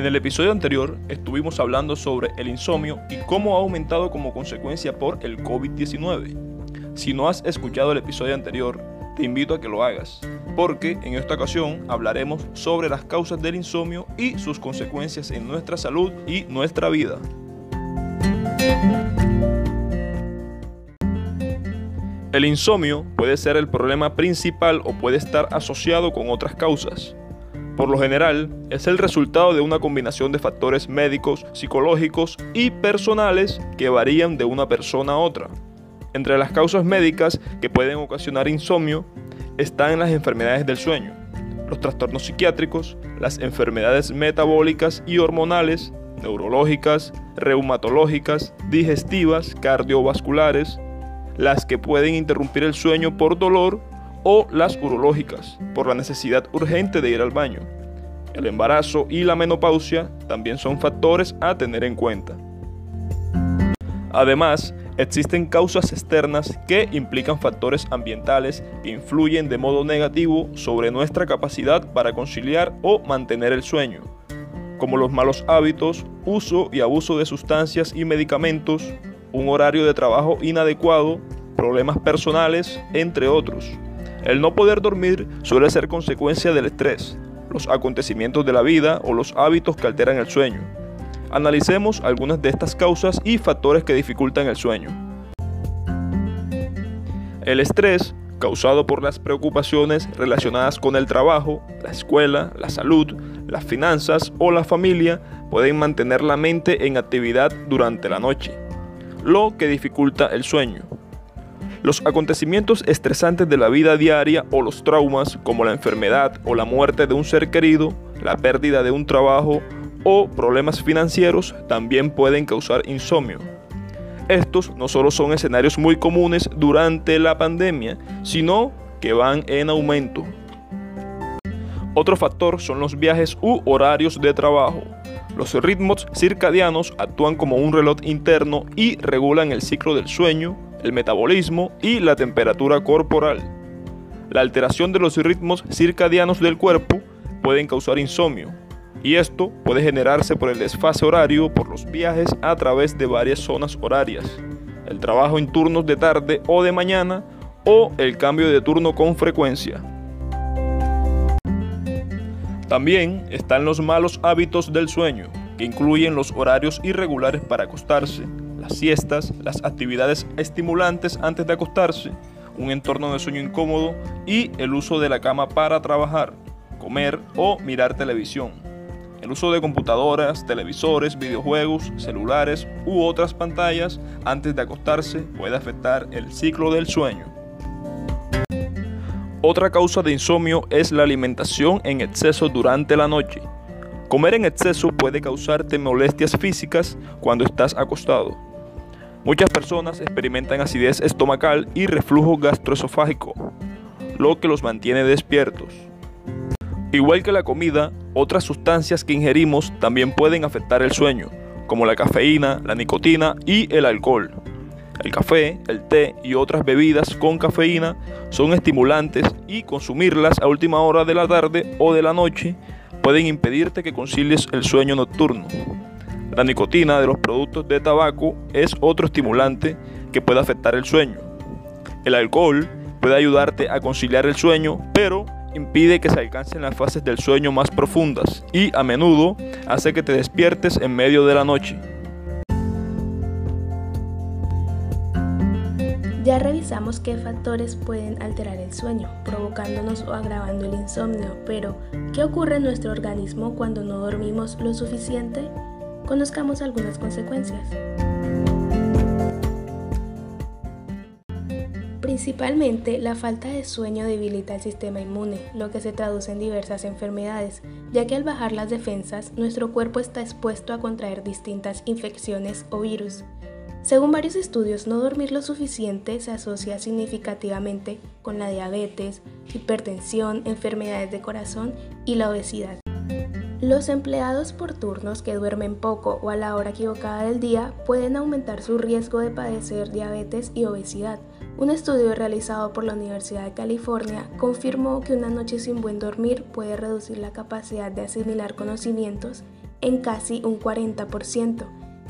En el episodio anterior estuvimos hablando sobre el insomnio y cómo ha aumentado como consecuencia por el COVID-19. Si no has escuchado el episodio anterior, te invito a que lo hagas, porque en esta ocasión hablaremos sobre las causas del insomnio y sus consecuencias en nuestra salud y nuestra vida. El insomnio puede ser el problema principal o puede estar asociado con otras causas. Por lo general, es el resultado de una combinación de factores médicos, psicológicos y personales que varían de una persona a otra. Entre las causas médicas que pueden ocasionar insomnio están las enfermedades del sueño, los trastornos psiquiátricos, las enfermedades metabólicas y hormonales, neurológicas, reumatológicas, digestivas, cardiovasculares, las que pueden interrumpir el sueño por dolor o las urológicas, por la necesidad urgente de ir al baño. El embarazo y la menopausia también son factores a tener en cuenta. Además, existen causas externas que implican factores ambientales que influyen de modo negativo sobre nuestra capacidad para conciliar o mantener el sueño, como los malos hábitos, uso y abuso de sustancias y medicamentos, un horario de trabajo inadecuado, problemas personales, entre otros. El no poder dormir suele ser consecuencia del estrés, los acontecimientos de la vida o los hábitos que alteran el sueño. Analicemos algunas de estas causas y factores que dificultan el sueño. El estrés, causado por las preocupaciones relacionadas con el trabajo, la escuela, la salud, las finanzas o la familia, pueden mantener la mente en actividad durante la noche, lo que dificulta el sueño. Los acontecimientos estresantes de la vida diaria o los traumas como la enfermedad o la muerte de un ser querido, la pérdida de un trabajo o problemas financieros también pueden causar insomnio. Estos no solo son escenarios muy comunes durante la pandemia, sino que van en aumento. Otro factor son los viajes u horarios de trabajo. Los ritmos circadianos actúan como un reloj interno y regulan el ciclo del sueño, el metabolismo y la temperatura corporal. La alteración de los ritmos circadianos del cuerpo pueden causar insomnio, y esto puede generarse por el desfase horario por los viajes a través de varias zonas horarias, el trabajo en turnos de tarde o de mañana o el cambio de turno con frecuencia. También están los malos hábitos del sueño, que incluyen los horarios irregulares para acostarse, siestas, las actividades estimulantes antes de acostarse, un entorno de sueño incómodo y el uso de la cama para trabajar, comer o mirar televisión. El uso de computadoras, televisores, videojuegos, celulares u otras pantallas antes de acostarse puede afectar el ciclo del sueño. Otra causa de insomnio es la alimentación en exceso durante la noche. Comer en exceso puede causarte molestias físicas cuando estás acostado. Muchas personas experimentan acidez estomacal y reflujo gastroesofágico, lo que los mantiene despiertos. Igual que la comida, otras sustancias que ingerimos también pueden afectar el sueño, como la cafeína, la nicotina y el alcohol. El café, el té y otras bebidas con cafeína son estimulantes y consumirlas a última hora de la tarde o de la noche pueden impedirte que concilies el sueño nocturno. La nicotina de los productos de tabaco es otro estimulante que puede afectar el sueño. El alcohol puede ayudarte a conciliar el sueño, pero impide que se alcancen las fases del sueño más profundas y a menudo hace que te despiertes en medio de la noche. Ya revisamos qué factores pueden alterar el sueño, provocándonos o agravando el insomnio, pero ¿qué ocurre en nuestro organismo cuando no dormimos lo suficiente? Conozcamos algunas consecuencias. Principalmente, la falta de sueño debilita el sistema inmune, lo que se traduce en diversas enfermedades, ya que al bajar las defensas, nuestro cuerpo está expuesto a contraer distintas infecciones o virus. Según varios estudios, no dormir lo suficiente se asocia significativamente con la diabetes, hipertensión, enfermedades de corazón y la obesidad. Los empleados por turnos que duermen poco o a la hora equivocada del día pueden aumentar su riesgo de padecer diabetes y obesidad. Un estudio realizado por la Universidad de California confirmó que una noche sin buen dormir puede reducir la capacidad de asimilar conocimientos en casi un 40%,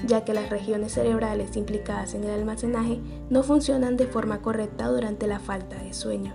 ya que las regiones cerebrales implicadas en el almacenaje no funcionan de forma correcta durante la falta de sueño.